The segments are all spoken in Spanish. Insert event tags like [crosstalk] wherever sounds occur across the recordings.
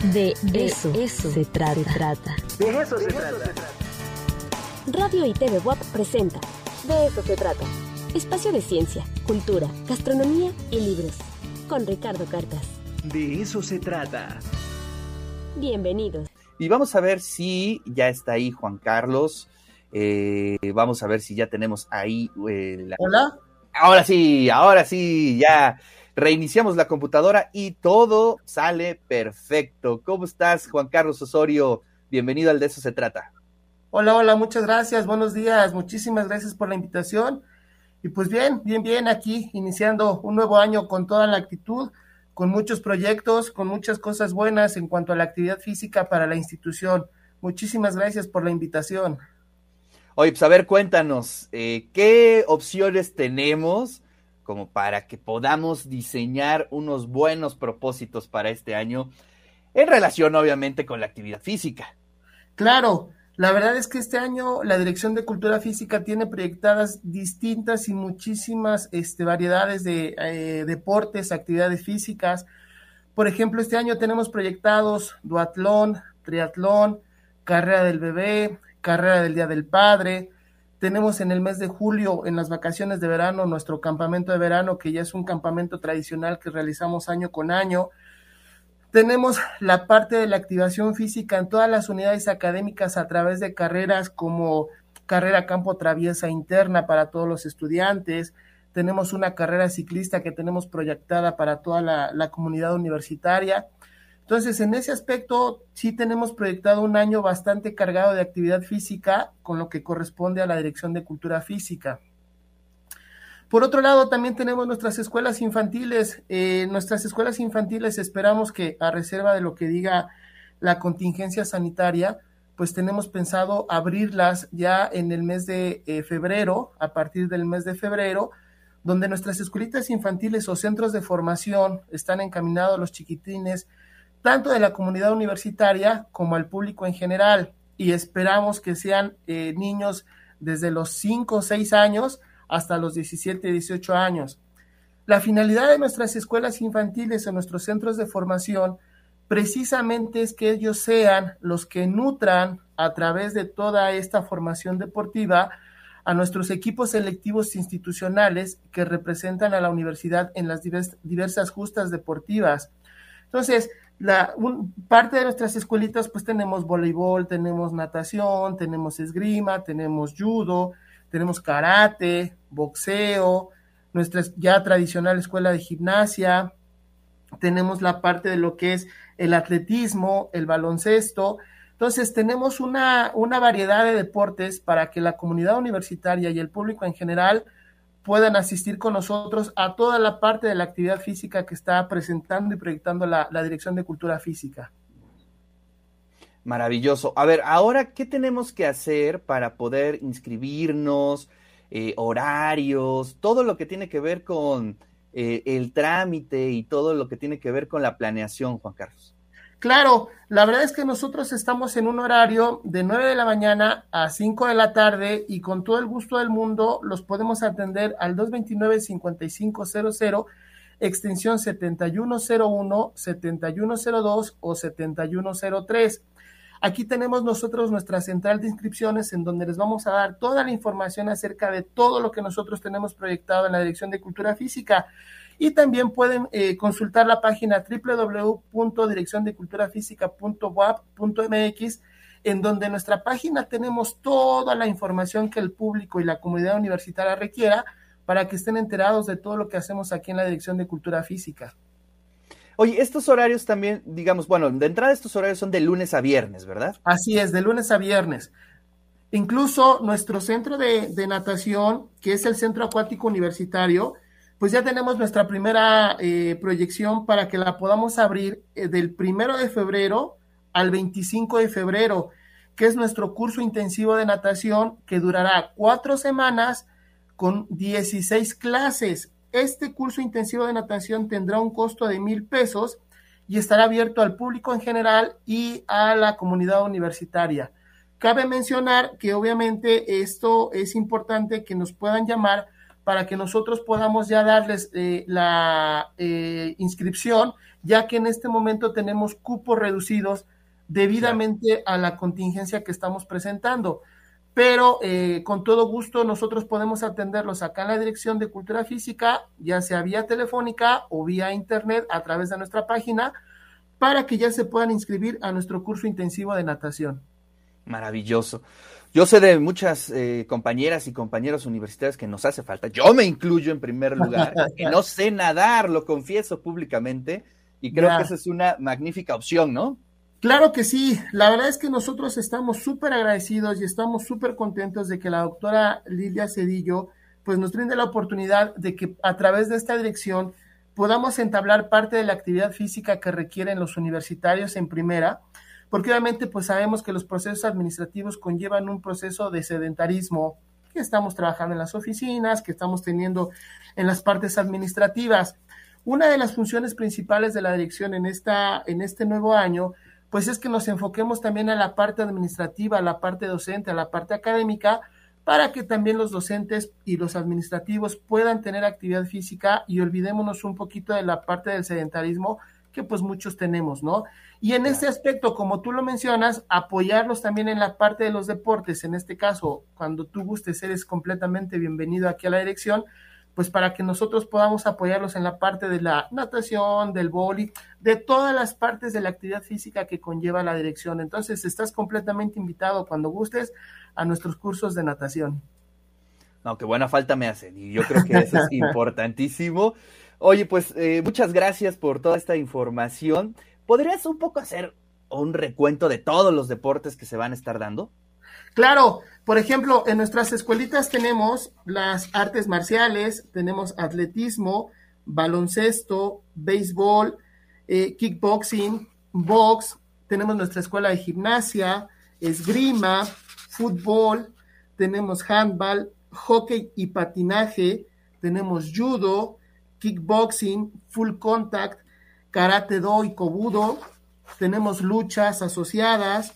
De eso, se, trata. De eso se, trata. Radio y TV WAP presenta De eso se trata. Espacio de ciencia, cultura, gastronomía y libros. Con Ricardo Cartas. De eso se trata. Bienvenidos. Y vamos a ver si ya está ahí Juan Carlos. Eh, vamos a ver si ya tenemos ahí. Eh, Hola. Ahora sí, ahora sí, ya Reiniciamos la computadora y todo sale perfecto. ¿Cómo estás, Juan Carlos Osorio? Bienvenido al De eso se trata. Hola, hola, muchas gracias, buenos días, muchísimas gracias por la invitación. Y pues bien, bien, bien, aquí iniciando un nuevo año con toda la actitud, con muchos proyectos, con muchas cosas buenas en cuanto a la actividad física para la institución. Muchísimas gracias por la invitación. Oye, pues a ver, cuéntanos, eh, ¿qué opciones tenemos como para que podamos diseñar unos buenos propósitos para este año en relación obviamente con la actividad física. Claro, la verdad es que este año la Dirección de Cultura Física tiene proyectadas distintas y muchísimas este, variedades de eh, deportes, actividades físicas. Por ejemplo, este año tenemos proyectados duatlón, triatlón, carrera del bebé, carrera del Día del Padre, tenemos en el mes de julio, en las vacaciones de verano, nuestro campamento de verano, que ya es un campamento tradicional que realizamos año con año. Tenemos la parte de la activación física en todas las unidades académicas a través de carreras como carrera campo traviesa interna para todos los estudiantes. Tenemos una carrera ciclista que tenemos proyectada para toda la, comunidad universitaria entonces, en ese aspecto, sí tenemos proyectado un año bastante cargado de actividad física con lo que corresponde a la Dirección de Cultura Física. Por otro lado, también tenemos nuestras escuelas infantiles. Eh, nuestras escuelas infantiles esperamos que, a reserva de lo que diga la contingencia sanitaria, pues tenemos pensado abrirlas ya en el mes de eh, febrero, a partir del mes de febrero, donde nuestras escuelitas infantiles o centros de formación están encaminados los chiquitines tanto de la comunidad universitaria como al público en general y esperamos que sean eh, niños desde los 5 o 6 años hasta los 17 y 18 años. La finalidad de nuestras escuelas infantiles o nuestros centros de formación precisamente es que ellos sean los que nutran a través de toda esta formación deportiva a nuestros equipos selectivos institucionales que representan a la universidad en las diversas justas deportivas. Entonces, la parte de nuestras escuelitas pues tenemos voleibol, tenemos natación, tenemos esgrima, tenemos judo, tenemos karate, boxeo, nuestra ya tradicional escuela de gimnasia, tenemos la parte de lo que es el atletismo, el baloncesto. Entonces tenemos una, una variedad de deportes para que la comunidad universitaria y el público en general puedan asistir con nosotros a toda la parte de la actividad física que está presentando y proyectando la, Dirección de Cultura Física. Maravilloso. A ver, ahora, ¿qué tenemos que hacer para poder inscribirnos, eh, horarios, todo lo que tiene que ver con eh, el trámite y todo lo que tiene que ver con la planeación, Juan Carlos? Claro, la verdad es que nosotros estamos en un horario de 9 de la mañana a 5 de la tarde y con todo el gusto del mundo los podemos atender al 229-5500, extensión 7101, 7102 o 7103. Aquí tenemos nosotros nuestra central de inscripciones en donde les vamos a dar toda la información acerca de todo lo que nosotros tenemos proyectado en la Dirección de Cultura Física. Y también pueden eh, consultar la página www.direcciondeculturafísica.wap.mx, en donde en nuestra página tenemos toda la información que el público y la comunidad universitaria requiera para que estén enterados de todo lo que hacemos aquí en la Dirección de Cultura Física. Oye, estos horarios también, digamos, bueno, de entrada estos horarios son de lunes a viernes, ¿verdad? Así es, de lunes a viernes. Incluso nuestro centro de, de natación, que es el Centro Acuático Universitario, pues ya tenemos nuestra primera eh, proyección para que la podamos abrir eh, del primero de febrero al 25 de febrero, que es nuestro curso intensivo de natación que durará cuatro semanas con 16 clases. Este curso intensivo de natación tendrá un costo de mil pesos y estará abierto al público en general y a la comunidad universitaria. Cabe mencionar que obviamente esto es importante que nos puedan llamar para que nosotros podamos ya darles eh, la eh, inscripción, ya que en este momento tenemos cupos reducidos debidamente a la contingencia que estamos presentando. Pero eh, con todo gusto nosotros podemos atenderlos acá en la Dirección de Cultura Física, ya sea vía telefónica o vía internet a través de nuestra página, para que ya se puedan inscribir a nuestro curso intensivo de natación. Maravilloso. Yo sé de muchas eh, compañeras y compañeros universitarios que nos hace falta. Yo me incluyo en primer lugar, que no sé nadar, lo confieso públicamente, y creo que esa es una magnífica opción, ¿no? Claro que sí, la verdad es que nosotros estamos súper agradecidos y estamos súper contentos de que la doctora Lilia Cedillo pues nos brinde la oportunidad de que a través de esta dirección podamos entablar parte de la actividad física que requieren los universitarios en primera, porque obviamente pues sabemos que los procesos administrativos conllevan un proceso de sedentarismo que estamos trabajando en las oficinas, que estamos teniendo en las partes administrativas. Una de las funciones principales de la dirección en, esta, en este nuevo año, pues es que nos enfoquemos también a la parte administrativa, a la parte docente, a la parte académica, para que también los docentes y los administrativos puedan tener actividad física y olvidémonos un poquito de la parte del sedentarismo que pues muchos tenemos, ¿no? Y en este aspecto, como tú lo mencionas, apoyarlos también en la parte de los deportes, en este caso, cuando tú gustes, eres completamente bienvenido aquí a la dirección, pues para que nosotros podamos apoyarlos en la parte de la natación, del boli, de todas las partes de la actividad física que conlleva la dirección. Entonces, estás completamente invitado cuando gustes a nuestros cursos de natación. No, qué buena falta me hacen y yo creo que eso es [laughs] importantísimo. Oye, pues eh, muchas gracias por toda esta información. ¿Podrías un poco hacer un recuento de todos los deportes que se van a estar dando? Claro, por ejemplo, en nuestras escuelitas tenemos las artes marciales, tenemos atletismo, baloncesto, béisbol, eh, kickboxing, box, tenemos nuestra escuela de gimnasia, esgrima, fútbol, tenemos handball, hockey y patinaje, tenemos judo, kickboxing, full contact, karate do y kobudo, tenemos luchas asociadas,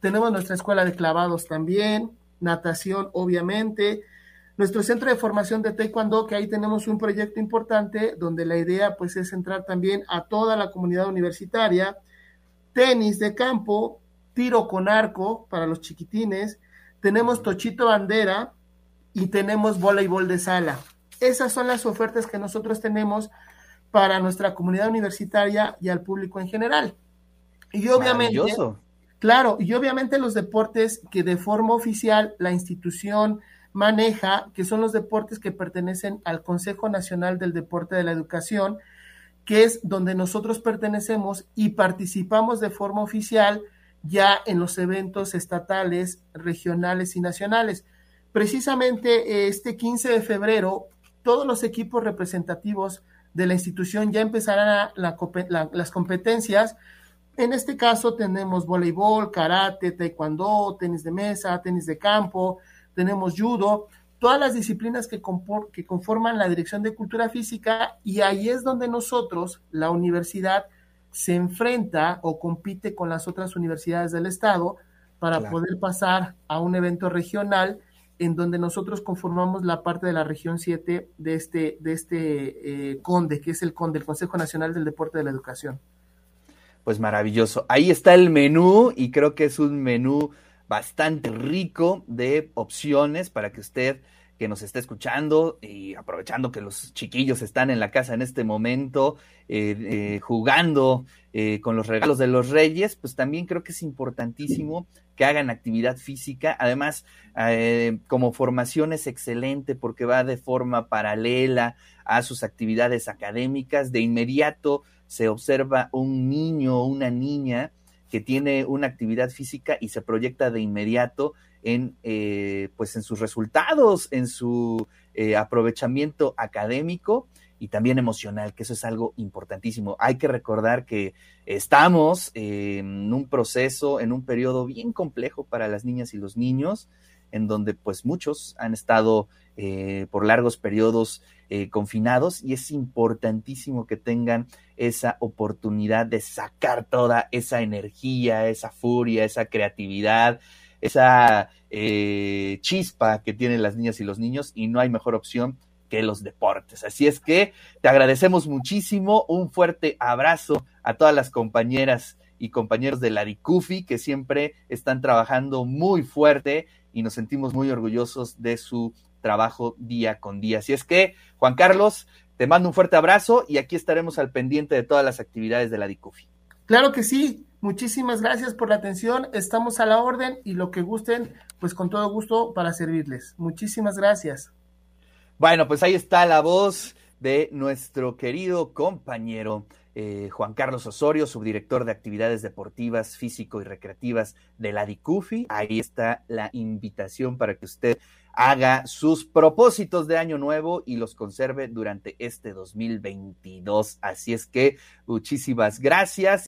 tenemos nuestra escuela de clavados también, natación obviamente, nuestro centro de formación de taekwondo, que ahí tenemos un proyecto importante donde la idea pues es entrar también a toda la comunidad universitaria, tenis de campo, tiro con arco para los chiquitines, tenemos tochito bandera y tenemos voleibol de sala. Esas son las ofertas que nosotros tenemos para nuestra comunidad universitaria y al público en general. Y obviamente, claro, y obviamente los deportes que de forma oficial la institución maneja, que son los deportes que pertenecen al Consejo Nacional del Deporte de la Educación, que es donde nosotros pertenecemos y participamos de forma oficial ya en los eventos estatales, regionales y nacionales. Precisamente este 15 de febrero todos los equipos representativos de la institución ya empezarán las competencias. En este caso tenemos voleibol, karate, taekwondo, tenis de mesa, tenis de campo, tenemos judo, todas las disciplinas que, que conforman la Dirección de Cultura Física y ahí es donde nosotros, la universidad, se enfrenta o compite con las otras universidades del estado para poder pasar a un evento regional en donde nosotros conformamos la parte de la región 7 de este, de este eh, CONDE, que es el CONDE, el Consejo Nacional del Deporte de la Educación. Pues maravilloso. Ahí está el menú y creo que es un menú bastante rico de opciones para que usted que nos está escuchando y aprovechando que los chiquillos están en la casa en este momento eh, eh, jugando eh, con los regalos de los reyes, pues también creo que es importantísimo que hagan actividad física. Además, como formación es excelente porque va de forma paralela a sus actividades académicas. De inmediato se observa un niño o una niña que tiene una actividad física y se proyecta de inmediato en, eh, pues en sus resultados, en su eh, aprovechamiento académico y también emocional, que eso es algo importantísimo. Hay que recordar que estamos en un proceso, en un periodo bien complejo para las niñas y los niños, en donde pues muchos han estado eh, por largos periodos confinados y es importantísimo que tengan esa oportunidad de sacar toda esa energía, esa furia, esa creatividad, esa eh, chispa que tienen las niñas y los niños y no hay mejor opción que los deportes. Así es que te agradecemos muchísimo, un fuerte abrazo a todas las compañeras y compañeros de la DICUFI que siempre están trabajando muy fuerte y nos sentimos muy orgullosos de su trabajo día con día. Así es que, Juan Carlos, te mando un fuerte abrazo y aquí estaremos al pendiente de todas las actividades de la DICUFI. Claro que sí, muchísimas gracias por la atención, estamos a la orden y lo que gusten, pues con todo gusto para servirles. Muchísimas gracias. Bueno, pues ahí está la voz de nuestro querido compañero eh, Juan Carlos Osorio, subdirector de actividades deportivas, físico y recreativas de la DICUFI. Ahí está la invitación para que usted haga sus propósitos de año nuevo y los conserve durante este 2022. Así es que muchísimas gracias.